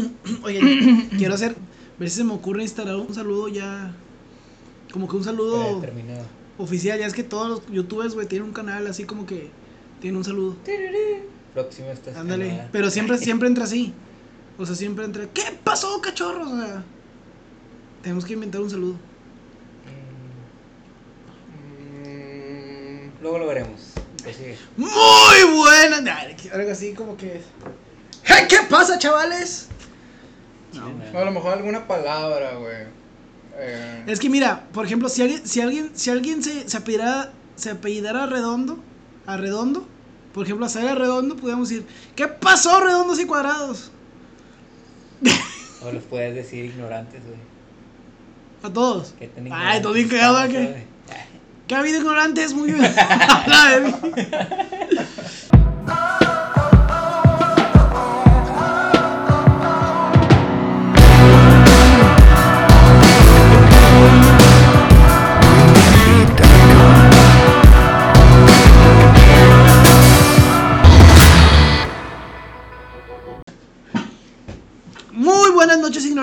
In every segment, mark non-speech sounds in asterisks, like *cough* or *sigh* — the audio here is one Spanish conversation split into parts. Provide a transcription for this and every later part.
*clears throat* Oye, *clears throat* quiero hacer, a ver si se me ocurre instalar un saludo ya, como que un saludo Terminado. oficial. Ya es que todos los youtubers, güey, tienen un canal así como que tienen un saludo. Próximo esta Ándale, pero siempre, *laughs* siempre entra así. O sea, siempre entra, ¿qué pasó, cachorros? O sea, tenemos que inventar un saludo. Mm, mm, luego lo veremos. Sigue. Muy buena. Algo así como que. "Hey, ¿Qué pasa, chavales? No. A lo mejor alguna palabra, güey. Eh, Es que mira, por ejemplo, si alguien, si alguien, si alguien se, se apellidara, se apellidara redondo, a redondo, por ejemplo, a Sara redondo, podríamos decir, ¿qué pasó, redondos y cuadrados? O los puedes decir ignorantes, güey. A todos. ¿Qué tan Ay, todo bien cagado, güey? ¿Qué ha habido ignorantes? Muy bien. *laughs* *laughs*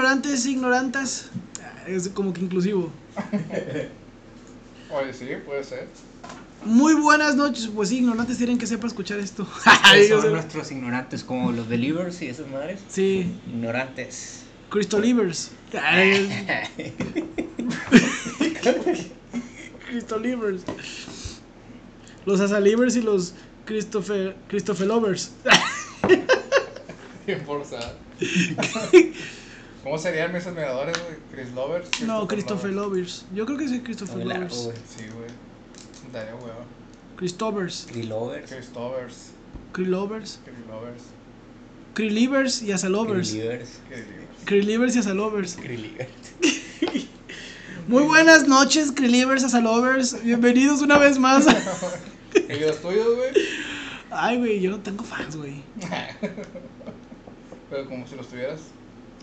ignorantes, ignorantas. Es como que inclusivo. *laughs* Oye, sí, puede ser. Muy buenas noches. Pues sí, ignorantes tienen que sepa escuchar esto. *laughs* Son nuestros ignorantes, como los believers y esas madres. Sí, Ignorantes. Crystolivers. *laughs* Crystolivers. Los Asalivers y los Christopher Christopher Lovers. Bien forzado. ¿Cómo serían mis admiradores, güey? Chris Lovers. No, Christopher Lovers. Lovers. Yo creo que sí, Christopher largo, Lovers. Sí, güey. Daría huevo. Christovers. Krilovers. Chris Lovers. Krilovers. Chris Lovers. Krilivers y Asalovers. Krillivers. Chris Lovers. Krilivers y Asalovers. Krillivers. *laughs* Muy buenas noches, Krilivers, Asalovers. Bienvenidos una vez más. *laughs* ¿Y los tuyos, güey? Ay, güey, yo no tengo fans, güey. *laughs* Pero como si los tuvieras,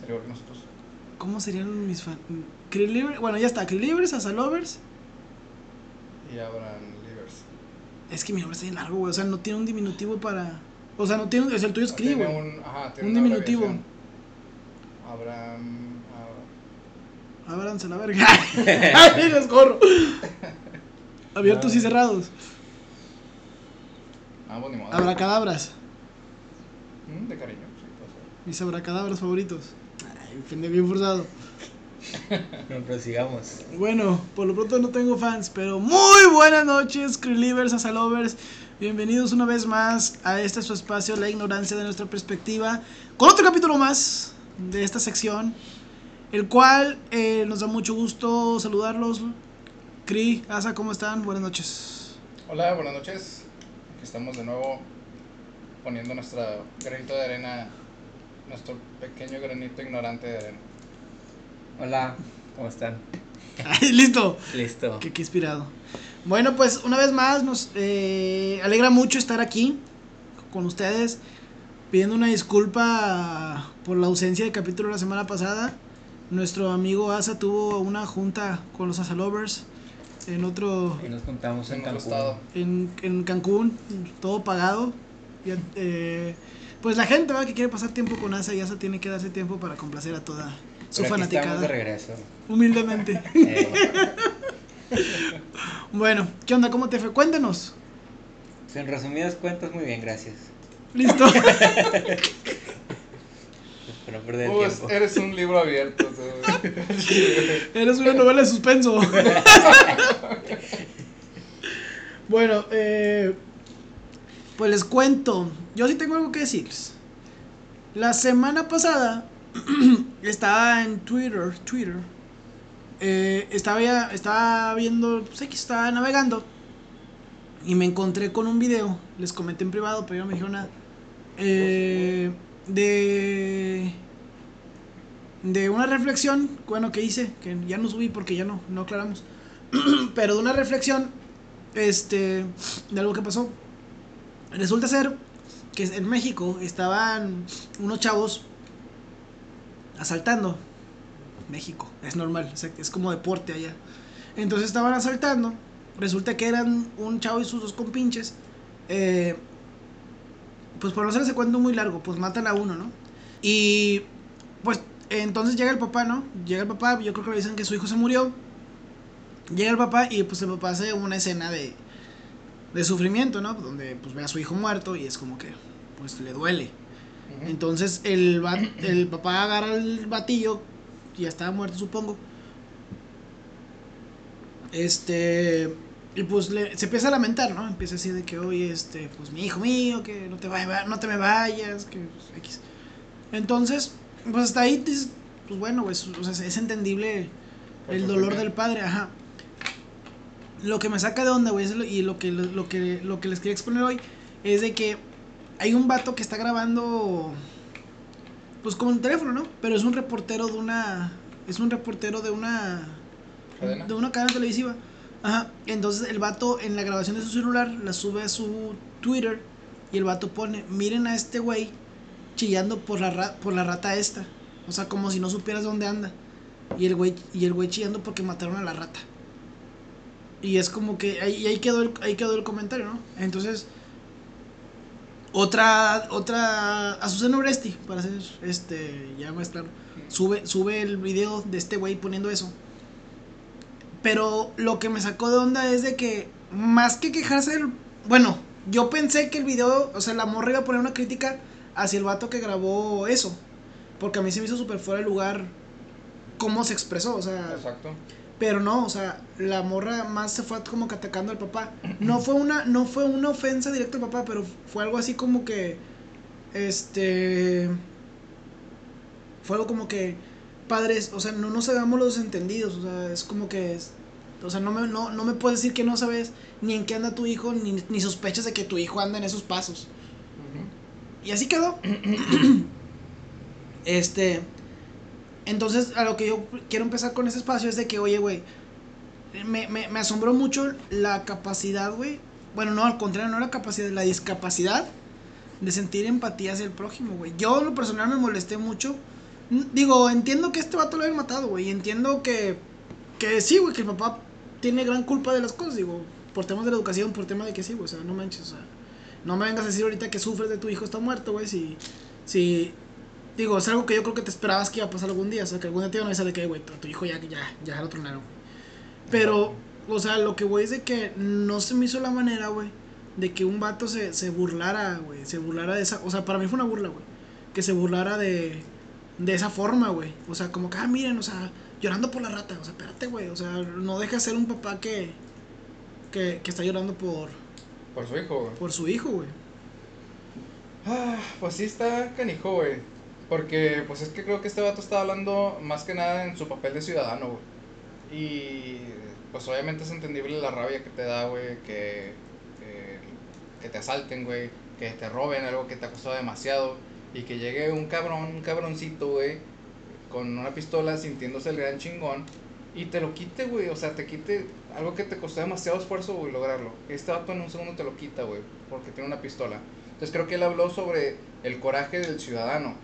sería igual que nosotros. ¿Cómo serían mis fans? Bueno, ya está, Krilivers, Asalovers. Y Abraham Livers. Es que mi nombre está bien largo, güey. O sea, no tiene un diminutivo para. O sea, no tiene. Es el tuyo es Kri, Tiene güey. un, ajá, tiene Un una diminutivo. abreviación. Abraham. Ab- Ábranse la verga. *laughs* Ay, les corro. Abiertos y cerrados. Ambos ni modo. Abracadabras. Mm, De cariño, sí, puede ser. Mis abracadabras favoritos. Pende bien forzado. *laughs* Prosigamos. Bueno, por lo pronto no tengo fans, pero muy buenas noches, Krillivers, Asalovers. Bienvenidos una vez más a este su espacio, La Ignorancia de nuestra perspectiva, con otro capítulo más de esta sección, el cual eh, nos da mucho gusto saludarlos. Cri, Asa, ¿cómo están? Buenas noches. Hola, buenas noches. Aquí estamos de nuevo poniendo nuestra granito de arena, nuestro pequeño granito ignorante de arena. Hola, ¿cómo están? *laughs* Ay, Listo. Listo. Qué, qué inspirado. Bueno, pues una vez más nos eh, alegra mucho estar aquí con ustedes, pidiendo una disculpa por la ausencia del capítulo la semana pasada. Nuestro amigo Asa tuvo una junta con los Asalovers en otro Y nos juntamos en En Cancún. en, en Cancún, todo pagado. Y, eh, pues la gente ¿va? que quiere pasar tiempo con Asa y Asa tiene que darse tiempo para complacer a toda su Pero aquí estamos de fanaticada. regreso. Humildemente. *laughs* Eh, *laughs* Bueno, ¿qué onda? ¿Cómo te fue? Cuéntanos. pues, en resumidas cuentas, muy bien, gracias. Listo. *laughs* Para perder el Pues, tiempo. eres un libro abierto. tú. Eres una novela de suspenso. bueno, eh, pues les cuento. Yo sí tengo algo que decirles. La semana pasada *clears throat* estaba en Twitter, Twitter. eh, estaba, estaba viendo, sé que estaba navegando y me encontré con un video. Les comenté en privado, pero no me dijeron nada. eh, de de una reflexión, bueno, que hice, que ya no subí porque ya no, no aclaramos, *clears throat* pero de una reflexión, este, de algo que pasó. Resulta ser que en México estaban unos chavos asaltando. México, es normal, es como deporte allá. Entonces estaban asaltando. Resulta que eran un chavo y sus dos compinches. eh, pues por no hacer ese cuento muy largo, pues matan a uno, ¿no? Y pues entonces llega el papá, ¿no? Llega el papá, yo creo que le dicen que su hijo se murió. Llega el papá y pues el papá hace una escena de, de sufrimiento, ¿no? Donde pues ve a su hijo muerto y es como que pues le duele. Entonces el, el papá agarra el batillo, ya estaba muerto supongo. Este, y pues le- se empieza a lamentar, ¿no? Empieza así de que, oye, este, pues mi hijo mío, que no te, vaya, no te me vayas, que pues, X. Entonces, pues hasta ahí pues bueno, pues, o sea, es entendible el dolor del padre, ajá. Lo que me saca de onda, güey, y lo que, lo, que, lo que les quería exponer hoy, es de que hay un vato que está grabando, pues con un teléfono, ¿no? Pero es un reportero de una, es un reportero de una, ¿Cadena? de una cadena televisiva. Ajá. Entonces el vato en la grabación de su celular la sube a su Twitter y el vato pone, miren a este güey chillando por la, ra- por la rata esta. O sea, como si no supieras dónde anda. Y el güey, y el güey chillando porque mataron a la rata. Y es como que ahí, y ahí quedó el, ahí quedó el comentario, ¿no? Entonces, otra, otra, Azucena Oresti, para ser este, ya más claro, sube, sube el video de este güey poniendo eso. Pero lo que me sacó de onda es de que, más que quejarse del. Bueno, yo pensé que el video, o sea, la morra iba a poner una crítica hacia el vato que grabó eso. Porque a mí se me hizo súper fuera de lugar cómo se expresó, o sea. Exacto. Pero no, o sea, la morra más se fue como que atacando al papá. No fue una, no fue una ofensa directa al papá, pero fue algo así como que. Este. Fue algo como que. Padres, o sea, no nos hagamos los entendidos. O sea, es como que. es- o sea, no me, no, no me puedes decir que no sabes ni en qué anda tu hijo, ni, ni sospechas de que tu hijo anda en esos pasos. Y así quedó. *clears throat* este. Entonces, a lo que yo quiero empezar con ese espacio es de que, oye, güey. Me, asombró mucho la capacidad, güey. Bueno, no, al contrario, no la capacidad, la discapacidad de sentir empatía hacia el prójimo, güey. Yo, en lo personal, me molesté mucho. Digo, entiendo que este vato lo habían matado, güey. y Entiendo que, que sí, güey, que el papá tiene gran culpa de las cosas, digo, por temas de la educación, por tema de que sí, güey, o sea, no manches, o sea, no me vengas a decir ahorita que sufres de tu hijo está muerto, güey, si, si, digo, es algo que yo creo que te esperabas que iba a pasar algún día, o sea, que algún día te iban a avisar de que, güey, tu, hijo ya, ya, ya lo tronaron, güey. Pero, o sea, lo que voy es de que no se me hizo la manera, güey, de que un vato se, se burlara, güey, se burlara de esa, o sea, para mí fue una burla, güey, que se burlara de, de esa forma, güey, o sea, como que, ah, miren, o sea, llorando por la rata, o sea, espérate, güey, o sea, no deja de ser un papá que, que, que está llorando por, Por su hijo, güey. por su hijo, güey. Ah, pues sí está canijo, güey. Porque, pues es que creo que este vato está hablando más que nada en su papel de ciudadano, güey. Y, pues obviamente es entendible la rabia que te da, güey, que, que, que te asalten, güey, que te roben algo que te ha costado demasiado. Y que llegue un cabrón, un cabroncito, güey, con una pistola sintiéndose el gran chingón. Y te lo quite, güey, o sea, te quite algo que te costó demasiado esfuerzo, güey, lograrlo. Este vato en un segundo te lo quita, güey, porque tiene una pistola. Entonces creo que él habló sobre el coraje del ciudadano.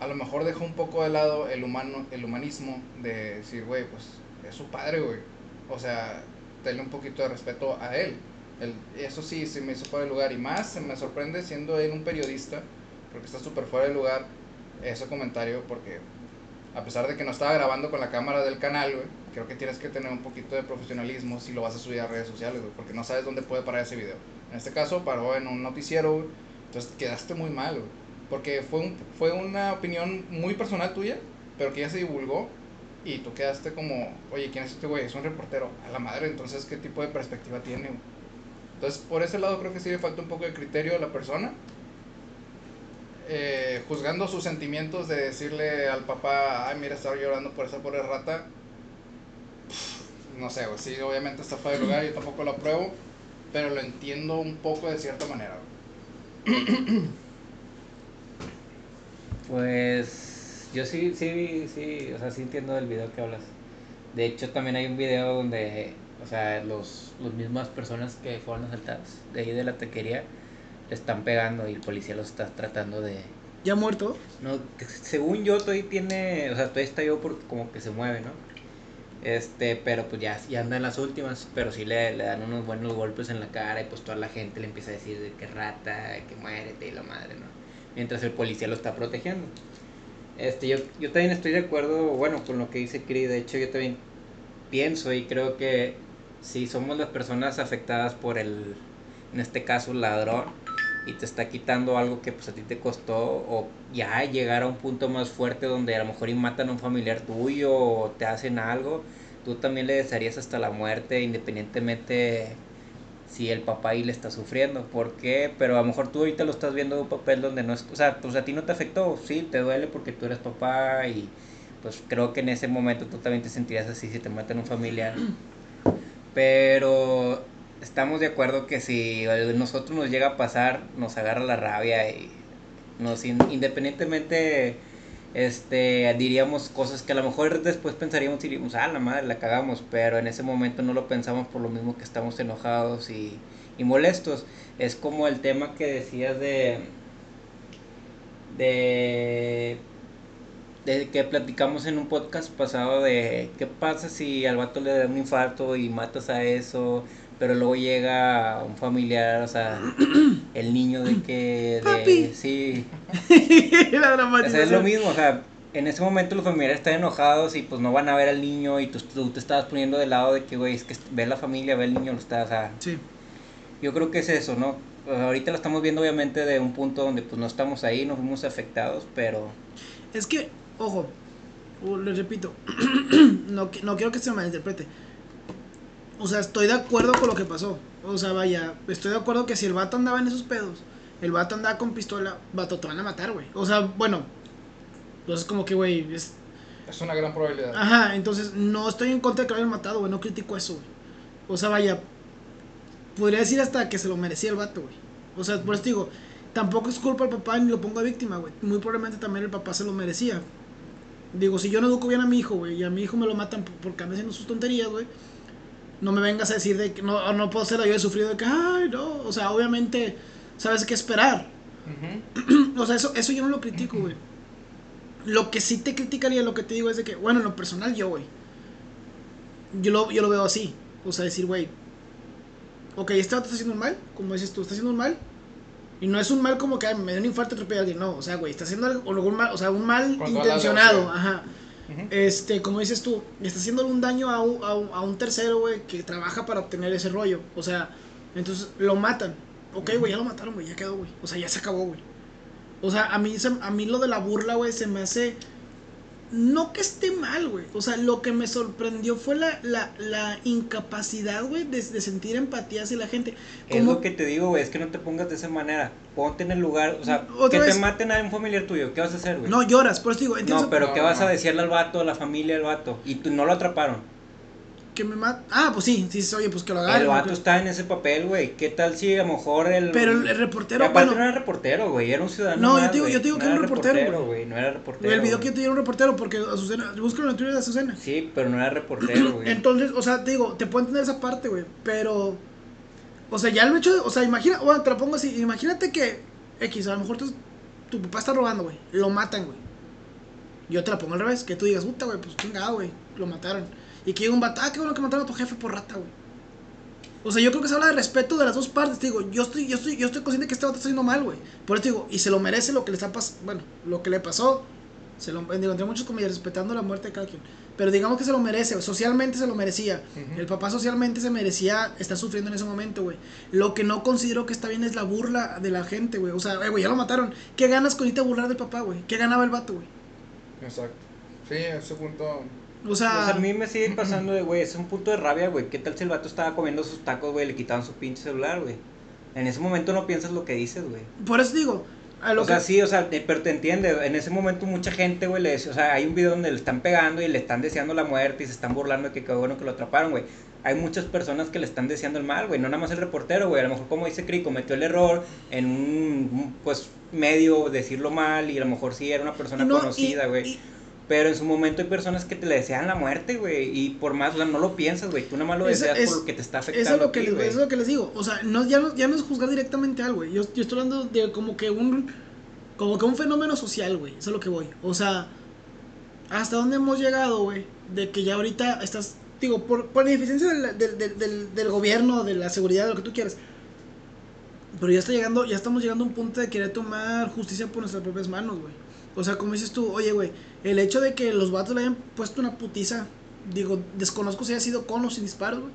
A lo mejor dejó un poco de lado el humano, el humanismo de decir, güey, pues es su padre, güey. O sea, tenle un poquito de respeto a él. Eso sí, se me hizo fuera de lugar. Y más, se me sorprende siendo él un periodista, porque está súper fuera de lugar ese comentario, porque a pesar de que no estaba grabando con la cámara del canal, güey, creo que tienes que tener un poquito de profesionalismo si lo vas a subir a redes sociales, güey, porque no sabes dónde puede parar ese video. En este caso paró en un noticiero, güey, entonces quedaste muy mal, güey, porque fue, un, fue una opinión muy personal tuya, pero que ya se divulgó y tú quedaste como, oye, ¿quién es este güey? Es un reportero, a la madre, entonces, ¿qué tipo de perspectiva tiene? Entonces, por ese lado creo que sí le falta un poco de criterio a la persona. Eh, juzgando sus sentimientos de decirle al papá, ay, mira, estaba llorando por esa pobre rata. No sé, güey, sí, obviamente está fuera de lugar, yo tampoco lo apruebo, pero lo entiendo un poco de cierta manera. Pues yo sí, sí, sí, o sea, sí entiendo del video que hablas. De hecho, también hay un video donde, o sea, los, los mismas personas que fueron asaltadas de ahí de la taquería le están pegando y el policía los está tratando de... ¿Ya muerto? No, según yo todavía tiene, o sea, todavía está yo porque como que se mueve, ¿no? Este, pero pues ya, ya anda en las últimas, pero sí le, le dan unos buenos golpes en la cara y pues toda la gente le empieza a decir de que rata, que muérete y la madre, ¿no? Mientras el policía lo está protegiendo. Este, yo, yo también estoy de acuerdo, bueno, con lo que dice Cri. De hecho, yo también pienso y creo que si somos las personas afectadas por el, en este caso, ladrón, y te está quitando algo que pues a ti te costó, o ya llegar a un punto más fuerte donde a lo mejor y matan a un familiar tuyo o te hacen algo, tú también le desearías hasta la muerte, independientemente si el papá ahí le está sufriendo. ¿Por qué? Pero a lo mejor tú ahorita lo estás viendo en un papel donde no es, o sea, pues a ti no te afectó, sí, te duele porque tú eres papá y pues creo que en ese momento tú también te sentirías así si te matan un familiar. Pero estamos de acuerdo que si a nosotros nos llega a pasar, nos agarra la rabia y nos independientemente este diríamos cosas que a lo mejor después pensaríamos y diríamos, ah, la madre, la cagamos, pero en ese momento no lo pensamos por lo mismo que estamos enojados y, y molestos. Es como el tema que decías de de de que platicamos en un podcast pasado de qué pasa si al vato le da un infarto y matas a eso, pero luego llega un familiar, o sea, *clears throat* el niño de que... De, sí. *laughs* o sea, es lo mismo, o sea, en ese momento los familiares están enojados y pues no van a ver al niño y tú, tú te estabas poniendo de lado de que, güey, es que ve la familia, ve al niño, lo está, o sea... Sí. Yo creo que es eso, ¿no? ahorita lo estamos viendo obviamente de un punto donde pues no estamos ahí, no fuimos afectados, pero... Es que ojo, les repito, *clears throat* no, no quiero que se malinterprete. O sea, estoy de acuerdo con lo que pasó. O sea, vaya, estoy de acuerdo que si el vato andaba en esos pedos, el vato andaba con pistola, vato, te van a matar, güey. O sea, bueno, entonces como que, güey, es... Es una gran probabilidad. Ajá, entonces no estoy en contra de que lo hayan matado, güey, no critico eso, güey. O sea, vaya, podría decir hasta que se lo merecía el vato, güey. O sea, por eso digo, tampoco es culpa del papá ni lo pongo a víctima, güey. Muy probablemente también el papá se lo merecía. Digo, si yo no educo bien a mi hijo, güey, y a mi hijo me lo matan porque anda haciendo sus tonterías, güey, no me vengas a decir de que no, no puedo ser yo he sufrido de que, ay, no, o sea, obviamente, sabes qué esperar. *clears throat* o sea, eso, eso yo no lo critico, güey. Lo que sí te criticaría, lo que te digo es de que, bueno, en lo personal yo, güey, yo lo, yo lo veo así. O sea, decir, güey, ok, este vato está haciendo un mal, como dices tú, está haciendo un mal, y no es un mal como que me dio un infarto atropellé a alguien, no, o sea, güey, está haciendo algo, un mal, o sea, un mal intencionado, ajá. Este, como dices tú, está haciendo un daño a un, a un, tercero, güey, que trabaja para obtener ese rollo. O sea, entonces lo matan. Ok, güey, ya lo mataron, güey, ya quedó, güey. O sea, ya se acabó, güey. O sea, a mí, a mí lo de la burla, güey, se me hace no que esté mal, güey. O sea, lo que me sorprendió fue la, la, la incapacidad, güey, de, sentir empatía hacia la gente. Es lo que te digo, güey, es que no te pongas de esa manera. Ponte en el lugar, o sea, que te maten a un familiar tuyo, ¿qué vas a hacer, güey? No, lloras, por eso digo, No, pero ¿qué vas a decirle al vato, a la familia del vato? Y tú no lo atraparon que me mata. Ah, pues sí, sí, oye, pues que lo agarre. El vato está en ese papel, güey. ¿Qué tal si a lo mejor el. Pero el, reportero. aparte bueno, no era reportero, güey. Era un ciudadano. No, yo te digo, yo te digo que era un reportero, güey. No era reportero. El video que yo te digo era un reportero porque Azucena. Búscalo en Twitter de Azucena. Sí, pero no era reportero, güey. Entonces, o sea, te digo, te puedo entender esa parte, güey. Pero. O sea, ya lo he hecho. O sea, imagina. Bueno, te lo pongo así. Imagínate que. X, a lo mejor tu, tu papá está robando, güey. Lo matan, güey. Yo te la pongo al revés. Que tú digas, puta, güey, pues chingado, güey. Lo mataron y que un vato, ah, qué bueno que mataron a tu jefe por rata, güey. O sea, yo creo que se habla de respeto de las dos partes. Te digo, yo estoy, yo estoy, yo estoy consciente que este vato está haciendo mal, güey. Por eso digo, y se lo merece lo que le está pasando. Bueno, lo que le pasó. Se lo, digo, entre muchos comillas, respetando la muerte de cada quien. Pero digamos que se lo merece, socialmente se lo merecía. El papá socialmente se merecía estar sufriendo en ese momento, güey. Lo que no considero que está bien es la burla de la gente, güey. O sea, eh, güey, ya lo mataron. ¿Qué ganas con irte a burlar del papá, güey? ¿Qué ganaba el vato, güey? Exacto. Sí, ese punto o sea, a mí me sigue pasando de, güey, es un punto de rabia, güey. ¿Qué tal si el vato estaba comiendo sus tacos, güey, le quitaban su pinche celular, güey? En ese momento no piensas lo que dices, güey. Por eso digo, a lo o sea, sí, o sea, pero te entiende. En ese momento mucha gente, güey, le o sea, hay un video donde le están pegando y le están deseando la muerte y se están burlando de que qué bueno que lo atraparon, güey. Hay muchas personas que le están deseando el mal, güey. No nada más el reportero, güey. A lo mejor, como dice Cri, cometió el error en un, pues, medio decirlo mal y a lo mejor sí era una persona conocida, güey. Pero en su momento hay personas que te le desean la muerte, güey. Y por más, no lo piensas, güey. Tú nada más lo deseas por lo que te está afectando. Eso es lo que, les, es lo que les digo. O sea, no, ya, no, ya no es juzgar directamente algo, güey. Yo, yo estoy hablando de como que un. Como que un fenómeno social, güey. Eso es lo que voy. O sea, hasta dónde hemos llegado, güey. De que ya ahorita estás. Digo, por, por la ineficiencia del, del, del, del gobierno, de la seguridad, de lo que tú quieras. Pero ya está llegando, ya estamos llegando a un punto de querer tomar justicia por nuestras propias manos, güey. O sea, como dices tú, oye, güey, el hecho de que los vatos le hayan puesto una putiza, digo, desconozco si haya sido con o sin disparos, güey.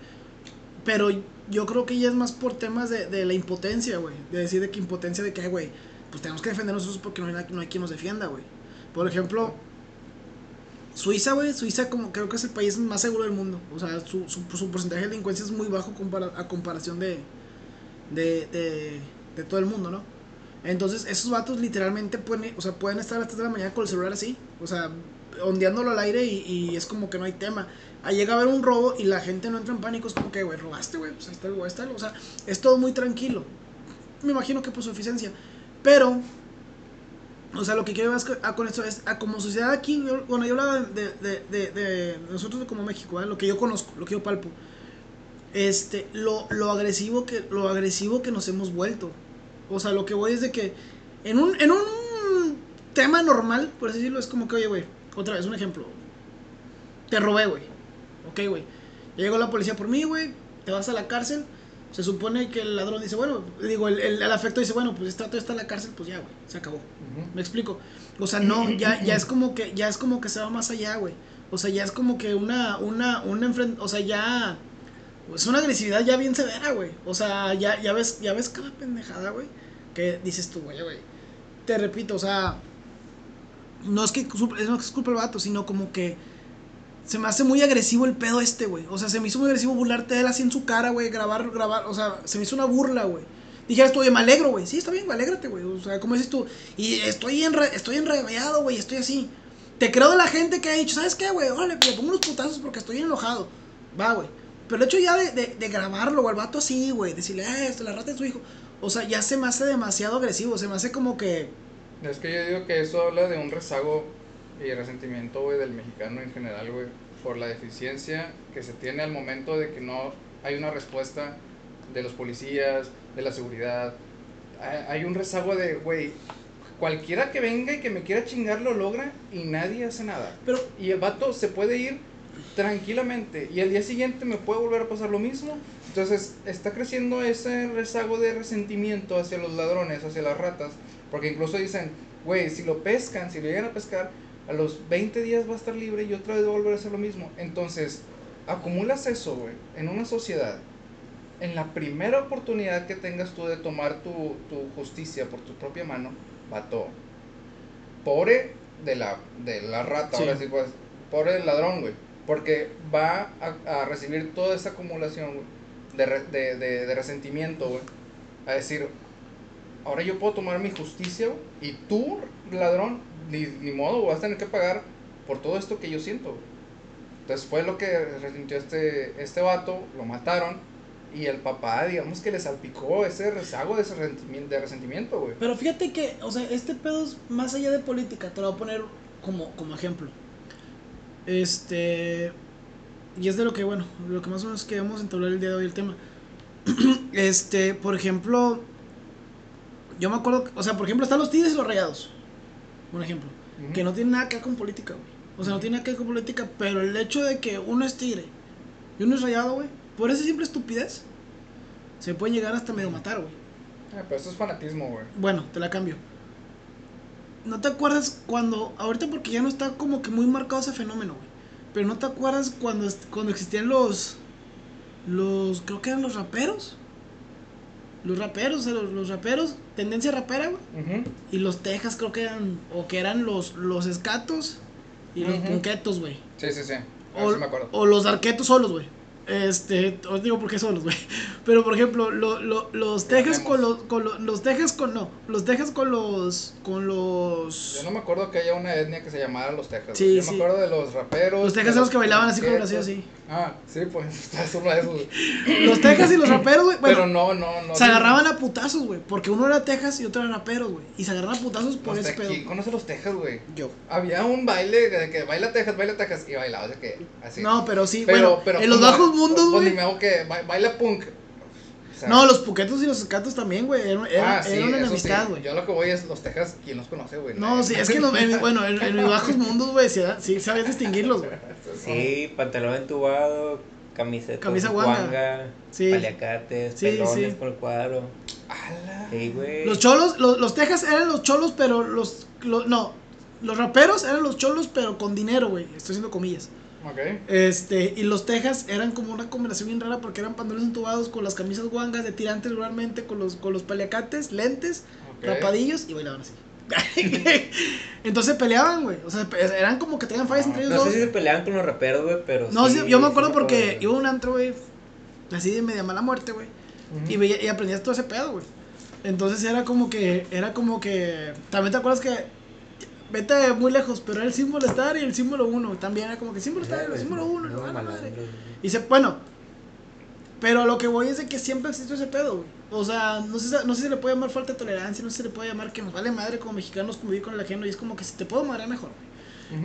Pero yo creo que ya es más por temas de, de la impotencia, güey. De decir de que impotencia de que, güey, pues tenemos que defender nosotros porque no hay, no hay quien nos defienda, güey. Por ejemplo, Suiza, güey, Suiza como creo que es el país más seguro del mundo. O sea, su, su, su porcentaje de delincuencia es muy bajo compara a comparación de, de, de, de todo el mundo, ¿no? Entonces, esos vatos literalmente pueden, o sea, pueden estar a las 3 de la mañana con el celular así, o sea, ondeándolo al aire y, es como que no hay tema. Ahí llega a haber un robo y la gente no entra en pánico, es como que, güey, robaste, güey, pues ahí está, está, o sea, es todo muy tranquilo. Me imagino que por su eficiencia. Pero, o sea, lo que quiero ver con esto es, a como sociedad aquí, yo, bueno, yo hablaba de, nosotros como México, ¿eh? lo que yo conozco, lo que yo palpo. Este, lo agresivo que, lo agresivo que nos hemos vuelto. O sea, lo que voy es de que en un, en un tema normal, por así decirlo, es como que, oye, güey, otra vez, un ejemplo. Te robé, güey. Ok, güey. Llegó la policía por mí, güey. Te vas a la cárcel. Se supone que el ladrón dice, bueno, digo, el, el, el afecto dice, bueno, pues está, está en la cárcel, pues ya, güey, se acabó. Uh -huh. Me explico. O sea, no, ya, ya es como que, ya es como que se va más allá, güey. O sea, ya es como que una, una, una enfrent, o sea, ya es una agresividad ya bien severa, güey. O sea, ya, ya ves, ya ves cada pendejada, güey. Que dices tú, güey, güey. Te repito, o sea, no es que no es culpa el vato, sino como que se me hace muy agresivo el pedo este, güey. O sea, se me hizo muy agresivo burlarte de él así en su cara, güey. Grabar, grabar. O sea, se me hizo una burla, güey. Dijeras tú, oye, me alegro, güey. Sí, está bien, güey, alégrate, güey. O sea, como dices tú. Y estoy, enre estoy enrabiado, güey. Estoy así. Te creo de la gente que ha dicho, ¿sabes qué, güey? Órale, le pongo unos putazos porque estoy enojado. Va, güey. Pero el hecho ya de, de, de grabarlo, güey, el vato así, güey. Decirle, eh, esto, la rata de su hijo. O sea, ya se me hace demasiado agresivo. Se me hace como que. Es que yo digo que eso habla de un rezago y resentimiento, güey, del mexicano en general, güey por la deficiencia que se tiene al momento de que no hay una respuesta de los policías, de la seguridad. Hay un rezago de, güey, cualquiera que venga y que me quiera chingar lo logra y nadie hace nada. Pero, y el vato se puede ir tranquilamente y al día siguiente me puede volver a pasar lo mismo. Entonces está creciendo ese rezago de resentimiento hacia los ladrones, hacia las ratas, porque incluso dicen, güey, si lo pescan, si lo llegan a pescar, a los 20 días va a estar libre y otra vez va a volver a hacer lo mismo. Entonces, acumulas eso, güey, en una sociedad. En la primera oportunidad que tengas tú de tomar tu, tu justicia por tu propia mano, vato. Pobre de la, de la rata, sí. ahora sí, pues. Pobre del ladrón, güey. Porque va a, a recibir toda esa acumulación, de, de, de, de resentimiento, güey. A decir, ahora yo puedo tomar mi justicia, y tú, ladrón, ni, ni modo, vas a tener que pagar por todo esto que yo siento. Entonces fue lo que resintió este, este vato, lo mataron y el papá, digamos que le salpicó ese rezago de, ese resentimiento, de resentimiento, güey. Pero fíjate que, o sea, este pedo es más allá de política, te lo voy a poner como, como ejemplo. Este, y es de lo que, bueno, lo que más o menos queremos entablar el día de hoy el tema. *clears throat* este, por ejemplo, yo me acuerdo, o sea, por ejemplo, están los tigres y los rayados un ejemplo, uh -huh. que no tiene nada que ver con política, güey. O sea, uh -huh. no tiene nada que ver con política, pero el hecho de que uno es tigre y uno es rayado, güey, por esa simple estupidez, se puede llegar hasta medio matar, güey. Ah, pero eso es fanatismo, güey. Bueno, te la cambio. ¿No te acuerdas cuando, ahorita porque ya no está como que muy marcado ese fenómeno, güey, pero no te acuerdas cuando, cuando existían los, los, creo que eran los raperos? los raperos, los, los, raperos, tendencia rapera, güey. Uh -huh. Y los tejas creo que eran, o que eran los, los escatos y los uh -huh. punquetos, güey. Sí, sí, sí. O, sí me acuerdo. o los arquetos solos, güey. Este, os digo por qué solos, güey. Pero por ejemplo, lo, lo, los tejas con los, con los, los tejas con, no, los tejas con los, con los... Yo no me acuerdo que haya una etnia que se llamara los tejas. Sí, Yo sí. me acuerdo de los raperos. Los tejas son los que bailaban así como así, así. Ah, sí, pues, es uno de esos. Los tejas y los raperos, güey. Bueno, Pero no, no, no. Se agarraban a putazos, güey. Porque uno era tejas y otro era rapero, güey. Y se agarraban a putazos por los ese pedo. ¿Quién conoce los tejas, güey? Yo. Había un baile de que baila tejas, baila tejas y bailaba, o sea que así. No, pero sí, Pero- bueno, pero en los bajos pues, mundos, Pues ni güey. me hago que ba- baila punk. O sea, No, los puquetos y los escatos también, güey. Era, era, ah, sí, era una enemistad, sí. güey. Yo lo que voy es los tejas, ¿quién los conoce, güey? No, sí, es que, los- en- *laughs* bueno, en, en mis bajos mundos, güey, sí, sí sabías distinguirlos, güey. Sí, pantalón entubado, camiseta Camisa guanga. Sí. paliacates, Sí, pelones sí. por el cuadro. ¡Hala! Sí, güey. Los cholos, los, los tejas eran los cholos, pero los, los no, los raperos eran los cholos, pero con dinero, güey. Estoy haciendo comillas. Ok. Este, y los Texas eran como una combinación bien rara porque eran pantalones entubados con las camisas guangas de tirantes regularmente, con los, con los paliacates, lentes, ok. rapadillos y bailaban así. *laughs* Entonces peleaban, güey. O sea, eran como que tenían fallas entre ellos No dos. sé si se peleaban con los raperos, güey, pero. No, sí, sí, yo me sí acuerdo porque acuerdo. iba a un antro, güey, así de media mala muerte, güey. Y, veía, y aprendías todo ese pedo, güey. Entonces era como que, era como que, también te acuerdas que, vete muy lejos, pero era el símbolo estar y el símbolo uno. También era como que símbolo estar y el símbolo uno. No, no, madre. Y se, bueno, pero a lo que voy es de que siempre existió ese pedo, güey. O sea, no sé, no sé si se le puede llamar falta de tolerancia, no sé si se le puede llamar que nos vale madre como mexicanos convivir con el ajeno y es como que si te puedo madrear mejor, güey.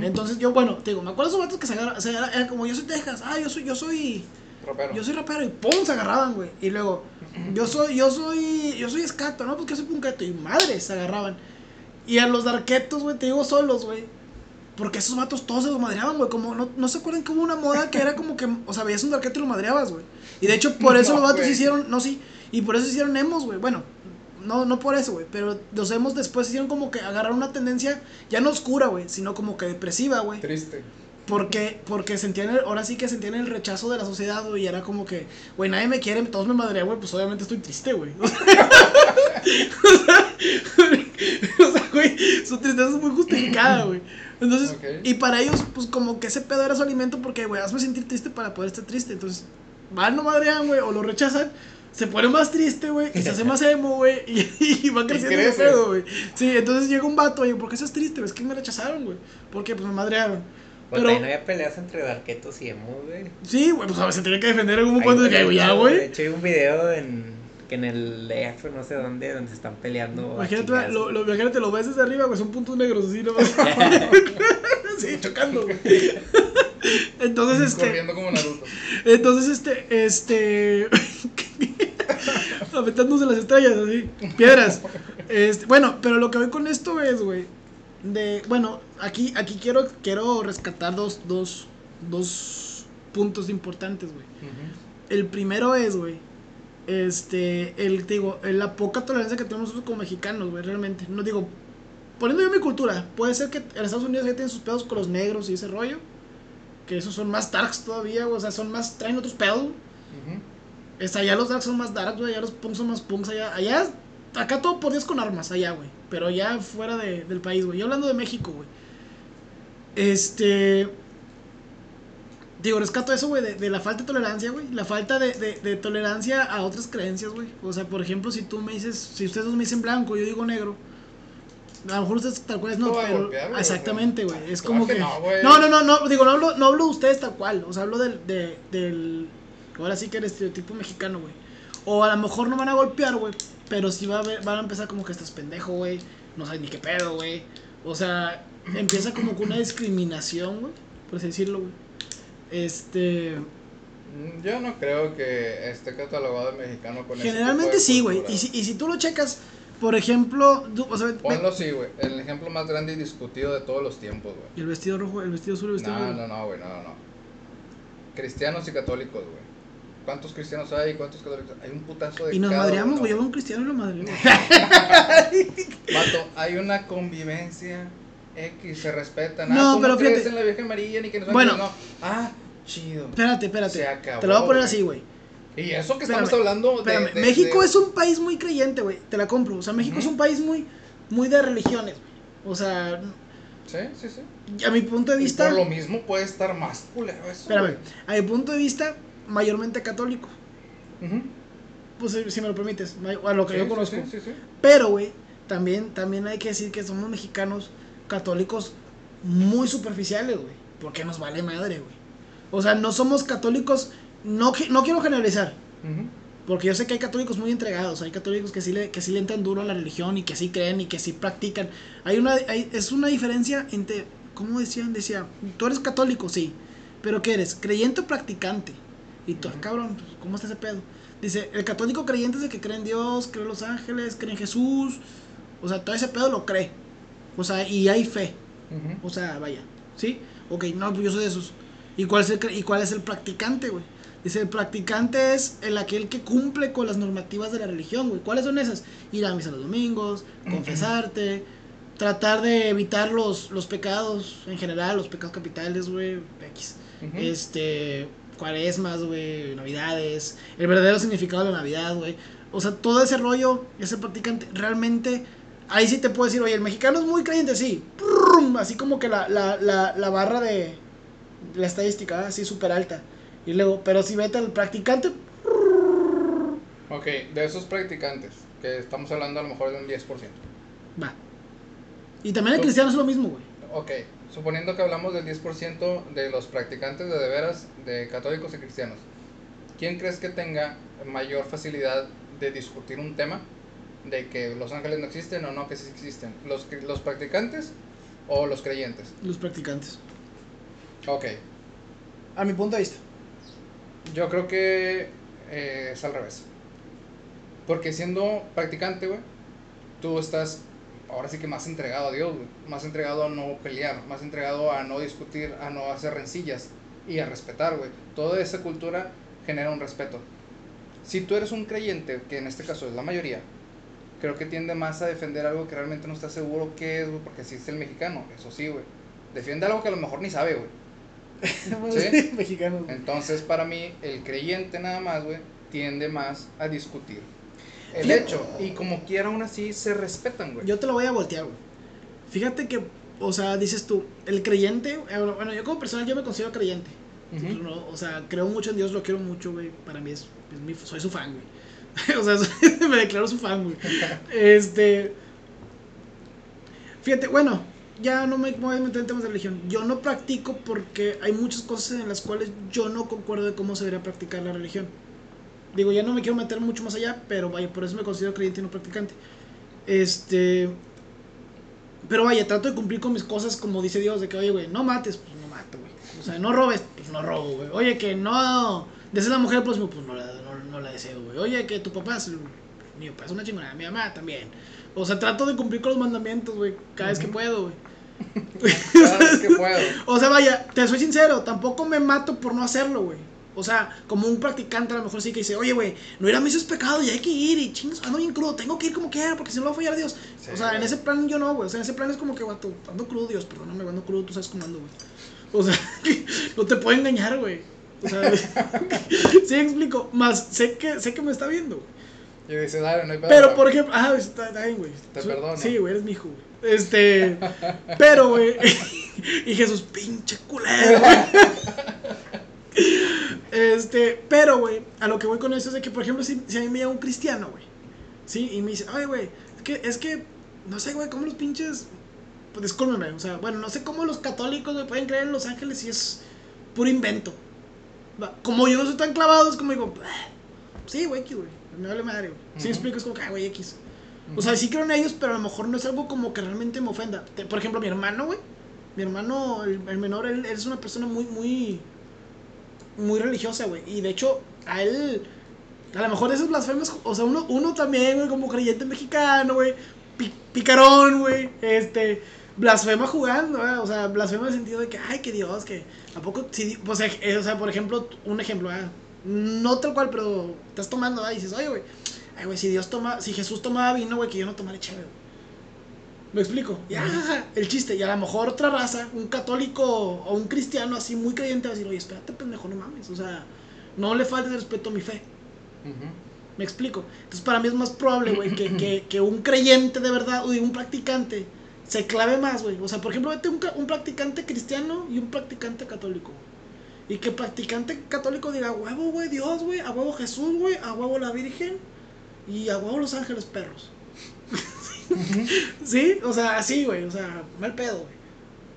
Entonces yo, bueno, te digo, me acuerdo de esos vatos que se sea, era, era como yo soy Texas, ah, yo soy, yo soy, Rapero. yo soy rapero y pum, se agarraban, güey. Y luego, yo soy, yo soy, yo soy escato, ¿no? Porque yo soy punketo y madre, se agarraban. Y a los darquetos, güey, te digo solos, güey. Porque esos vatos todos se los madreaban, güey. Como, no, no se acuerdan que hubo una moda que era como que, o sea, veías un darqueto y lo madreabas, güey. Y de hecho, por *laughs* eso No, los vatos güey. hicieron, no, sí. Y por eso hicieron emos, güey. Bueno, no, no por eso, güey. Pero los emos después hicieron como que agarrar una tendencia ya no oscura, güey. Sino como que depresiva, güey. Triste. Porque, porque sentían el, ahora sí que sentían el rechazo de la sociedad, güey, y era como que, güey, nadie me quiere, todos me madrean, güey, pues obviamente estoy triste, güey. *laughs* O sea, *laughs* o sea, güey, su tristeza es muy justificada, güey. Entonces, y para ellos, pues como que ese pedo era su alimento porque, güey, hazme sentir triste para poder estar triste. Entonces, van, no madrean, güey, o lo rechazan, se pone más triste, güey, y se hace más emo, güey, *laughs* y, y va creciendo crece. pedo, güey. Sí, entonces llega un vato, y ¿por qué estás triste? Es que me rechazaron, güey. Porque, pues me madrearon. Pero- también había peleas entre darquetos y emos, güey. Sí, güey, pues a ver, se tenía que defender en algún punto de que, ya, güey. De hecho, hay un video en, que en el EF, no sé dónde, donde se están peleando. Imagínate, lo, lo, imagínate, lo ves desde arriba, güey, son puntos negros así, ¿no? *laughs* *laughs* sí, chocando, güey. Entonces, este, Corriendo como Naruto. entonces, este, este, *laughs* aventándose las estrellas, así, piedras. Este, bueno, pero lo que voy con esto es, güey, de, bueno, aquí, aquí quiero, quiero rescatar dos, dos, dos puntos importantes, güey. El primero es, güey, este, el, digo, la poca tolerancia que tenemos nosotros como mexicanos, güey, realmente. No digo, poniendo yo mi cultura, puede ser que en Estados Unidos ya tienen sus pedos con los negros y ese rollo. Que esos son más darks todavía, güey, o sea, son más, traen otros pedos. Ujú. Es, allá los darks son más darks, güey, allá los punks son más punks, allá, allá, acá todo podías con armas, allá, güey. Pero ya fuera de- del país, güey. Yo hablando de México, güey. Este... Digo, rescato eso, güey, de, de la falta de tolerancia, güey. La falta de, de, de tolerancia a otras creencias, güey. O sea, por ejemplo, si tú me dices, si ustedes dos me dicen blanco, yo digo negro. A lo mejor ustedes tal cual es no, pero... golpear, güey, exactamente, güey. Es como que que... no, güey. No, no, no, no, digo, no hablo, no hablo de ustedes tal cual. O sea, hablo del, de, del... Ahora sí que el estereotipo mexicano, güey. O a lo mejor no van a golpear, güey. Pero sí va a haber, van a empezar como que estás pendejo, güey. No sabes ni qué pedo, güey. O sea, empieza como con una discriminación, güey. Por así decirlo, güey. Este. Mm, Yo no creo que esté catalogado el mexicano con ese Generalmente tipo de sí, güey. Y si, y si tú lo checas, por ejemplo. tú- o sea, ve- Ponlo así, güey. El ejemplo más grande y discutido de todos los tiempos, güey. y el vestido rojo, el vestido azul, el vestido No, rojo. no, no, güey, no, no. Cristianos y católicos, güey. ¿Cuántos cristianos hay y cuántos católicos? Hay un putazo de Y nos cada madreamos, güey. Yo veo un cristiano y lo madreamos. *laughs* Vato, hay una convivencia X, se respetan. No, ah, pero fíjate. en la Virgen María ni que no Bueno. no. Ah, chido. espérate, espérate. Se acabó, Te lo voy a poner güey. así, güey. Y eso que Espérame, estamos hablando de, Espérame, de- México de- es un país muy creyente, güey. Te la compro. O sea, México es un país muy, muy de religiones, güey. O sea, Sí, sí, sí. a mi punto de Y vista. por lo mismo puede estar más culero eso. Espérame, a mi punto de vista, mayormente católico. Ujú. Pues si- me lo permites, a lo que Sí, yo conozco. sí, sí, sí. Pero, güey, también, también hay que decir que somos mexicanos católicos muy superficiales, güey. Porque nos vale madre, güey. O sea, no somos católicos, no, no quiero generalizar. Porque yo sé que hay católicos muy entregados, hay católicos que sí le, que sí le entran duro a la religión y que sí creen y que sí practican. Hay una, hay- es una diferencia entre, ¿cómo decían? Decía, tú eres católico, sí, pero ¿qué eres? ¿Creyente o practicante? Y tú, cabrón, pues, ¿cómo está ese pedo? Dice, el católico creyente es el que cree en Dios, cree en los ángeles, cree en Jesús, o sea, todo ese pedo lo cree. O sea, y hay fe. O sea, vaya, ¿sí? Ok, no, pues yo soy de esos. ¿Y cuál es el, cre- y cuál es el practicante, güey? Dice, el practicante es el aquel que cumple con las normativas de la religión, güey. ¿Cuáles son esas? Ir a misa los domingos, confesarte, tratar de evitar los, los pecados en general, los pecados capitales, güey, X. Este, cuaresmas, güey, navidades, el verdadero significado de la Navidad, güey. O sea, todo ese rollo, ese practicante, realmente, ahí sí te puedo decir, oye, el mexicano es muy creyente, sí. Así como que la, la, la, la barra de la estadística, así súper alta. Y luego, pero si vete al practicante, Ok, de esos practicantes, que estamos hablando a lo mejor de un 10%. va. Y también el Tú- cristiano es lo mismo, güey. Ok, suponiendo que hablamos del 10% de los practicantes de de veras, de católicos y cristianos, ¿quién crees que tenga mayor facilidad de discutir un tema? De que los ángeles no existen o no que sí existen. ¿Los, los practicantes o los creyentes? Los practicantes. Ok, A mi punto de vista. yo creo que eh, es al revés. Porque siendo practicante, güey, tú estás ahora sí que más entregado a Dios, güey. Más entregado a no pelear, más entregado a no discutir, a no hacer rencillas y a respetar, güey. Toda esa cultura genera un respeto. Si tú eres un creyente, que en este caso es la mayoría, creo que tiende más a defender algo que realmente no está seguro qué es, güey, porque así es el mexicano, eso sí, güey. Defiende algo que a lo mejor ni sabe, güey. *laughs* ¿Sí? Mexicanos. güey. Entonces, para mí, el creyente nada más, güey, tiende más a discutir el hecho. Y como quiera, aún así se respetan, güey. Yo te lo voy a voltear, güey. Fíjate que, o sea, dices tú, el creyente, eh, bueno, yo como persona yo me considero creyente. No, o sea, creo mucho en Dios, lo quiero mucho, güey. Para mí es, es mi, soy su fan, güey. *laughs* o sea, soy- *laughs* me declaro su fan, güey. Este, fíjate, bueno, ya no me voy a meter en temas de religión. Yo no practico porque hay muchas cosas en las cuales yo no concuerdo de cómo se debería practicar la religión. Digo, ya no me quiero meter mucho más allá, pero vaya, por eso me considero creyente y no practicante. Este. Pero vaya, trato de cumplir con mis cosas como dice Dios, de que, oye, güey, no mates, pues no mato, güey. O sea, no robes, pues no robo, güey. Oye, que no desees la mujer, pues, pues no, la, no, no la deseo, güey. Oye, que tu papá es, mi papá es una chingona, mi mamá también. O sea, trato de cumplir con los mandamientos, güey, cada vez que puedo, güey. Cada vez que puedo. O sea, vaya, te soy sincero, tampoco me mato por no hacerlo, güey. O sea, como un practicante a lo mejor sí que dice, oye, güey, no ir a misa es pecado y hay que ir y chingas, ando bien crudo, tengo que ir como quiera porque si no lo va a fallar Dios. Sí, o sea, en ese plan yo no, güey. O sea, en ese plan es como que, guato, ando crudo, Dios, perdóname, ando crudo, tú sabes cómo ando, güey. O sea, no te puedo engañar, güey. O sea, sí explico, más sé que, sé que me está viendo, güey. Y dice, dale, no hay pedo. Pero, por ejemplo, ah, está, bien, güey. Te perdono. Sí, güey, eres mi hijo, güey. Este, pero, güey, *laughs* y Jesús, pinche culero. Este, pero, güey, a lo que voy con eso es de que, por ejemplo, si, si a mí me llega un cristiano, güey, ¿sí? Y me dice, ay, güey, es que, es que, no sé, güey, cómo los pinches, pues discúlpenme, o sea, bueno, no sé cómo los católicos, güey, pueden creer en los ángeles si es puro invento. Como yo no soy tan clavado, es como digo, "Ah, sí, güey, güey, me vale madre, güey. Si me Ujú. explico, es como que, ah, güey, X. O sea, sí creo en ellos, pero a lo mejor no es algo como que realmente me ofenda. Te- Por ejemplo, mi hermano, güey. Mi hermano, el, el menor, él, él es una persona muy, muy, muy religiosa, güey. Y de hecho, a él, a lo mejor esos blasfemias, o sea, uno, uno también, güey, como creyente mexicano, güey. pi- picarón, güey. Este, blasfema jugando, ¿verdad? O sea, blasfema en el sentido de que, ay, que Dios, que, ¿a poco? Si, pues, eh, o sea, por ejemplo, un ejemplo, ¿verdad? No tal cual, pero estás tomando, ¿verdad? Y dices, oye, güey. Ay, güey, si Dios toma, si Jesús tomaba vino, güey, que yo no tomaré chévere, güey. ¿Me explico? Y, ah, el chiste, y a lo mejor otra raza, un católico o un cristiano así muy creyente va a decir, oye, espérate, pendejo, no mames. O sea, no le faltes respeto a mi fe. ¿Me explico? Entonces para mí es más probable, güey, que, que, que un creyente de verdad, o un practicante, se clave más, güey. O sea, por ejemplo, vete un, un practicante cristiano y un practicante católico. Y que practicante católico diga, a huevo, güey, Dios, güey, a huevo Jesús, güey, a huevo la Virgen y a huevo los ángeles perros. ¿Sí? O sea, así, güey, o sea, mal pedo, güey.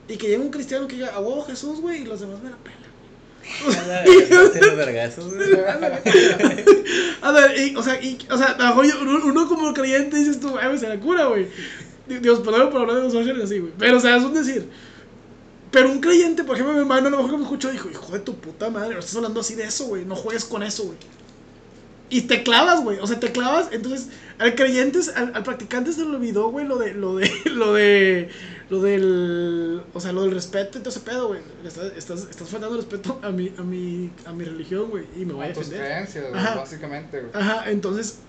Y que llegue un cristiano que diga, a huevo Jesús, güey, y los demás me la pelan. *laughs* A ver, y, o sea, y, o sea, uno, uno como creyente dices tú, ay, güey, se la cura, güey. Di- Dios, perdón por hablar de los ángeles así, güey. Pero, o sea, es un decir. Pero un creyente, por ejemplo, mi hermano, a lo mejor que me escuchó, dijo, hijo de tu puta madre, no estás hablando así de eso, güey. No juegues con eso, güey. Y te clavas, güey. O sea, te clavas. Entonces, al creyente, al, al practicante se le olvidó, güey, lo de, lo de, *laughs* lo de, lo del, o sea, lo del respeto y todo ese pedo, güey. Estás, estás, estás faltando respeto a mi, a mi, a mi religión, güey. Y me voy a A tus creencias, Ajá. básicamente, güey. Ajá, entonces,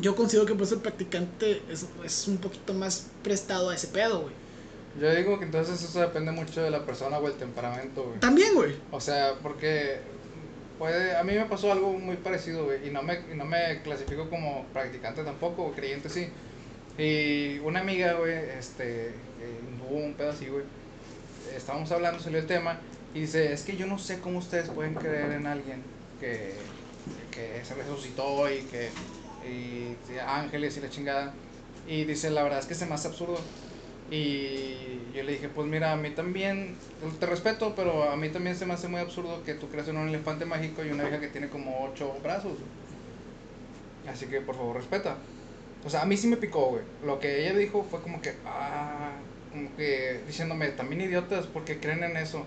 yo considero que pues el practicante es, es un poquito más prestado a ese pedo, güey. Yo digo que entonces eso depende mucho de la persona o el temperamento, güey. También, güey. O sea, porque puede, a mí me pasó algo muy parecido, güey, y no me, y no me clasifico como practicante tampoco, o creyente sí. Y una amiga, güey, este, hubo un pedo así, güey, estábamos hablando, salió el tema, y dice, es que yo no sé cómo ustedes pueden creer en alguien que, que se resucitó y que, y, y ángeles y la chingada. Y dice, la verdad es que se me hace absurdo. Y yo le dije, pues mira, a mí también, te respeto, pero a mí también se me hace muy absurdo que tú creas en un elefante mágico y una vieja que tiene como ocho brazos. Así que por favor respeta. O sea, a mí sí me picó, güey. Lo que ella dijo fue como que, ah, como que diciéndome, también idiotas porque creen en eso.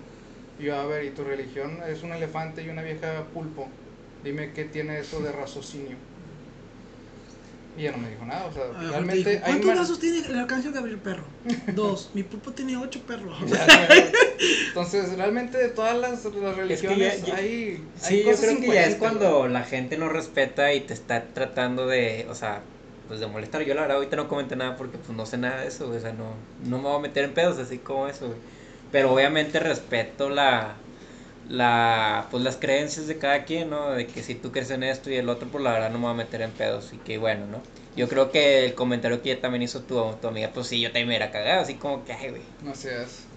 Y yo, a ver, ¿y tu religión es un elefante y una vieja pulpo? Dime qué tiene eso de raciocinio. Y ella no me dijo nada, o sea, A lo mejor te realmente dijo, hay ¿Cuántos brazos tiene el arcángel Gabriel Perro? *laughs* Dos. Mi pulpo tiene ocho perros. Ya, ya. *laughs* Entonces, realmente de todas las, las religiones ya- hay, Sí, hay yo cosas creo que ya es cuando la gente no respeta y te está tratando de, o sea, pues de molestar. Yo la verdad ahorita no comenté nada porque pues no sé nada de eso, o sea, no, no me voy a meter en pedos así como eso, güey. Pero obviamente respeto la, la, pues las creencias de cada quien, ¿no? De que si tú crees en esto y el otro, pues la verdad no me voy a meter en pedos y que bueno, ¿no? Yo creo que el comentario que ella también hizo tu, tu amiga, pues sí, yo también me era cagado, así como que, ay, güey. No seas.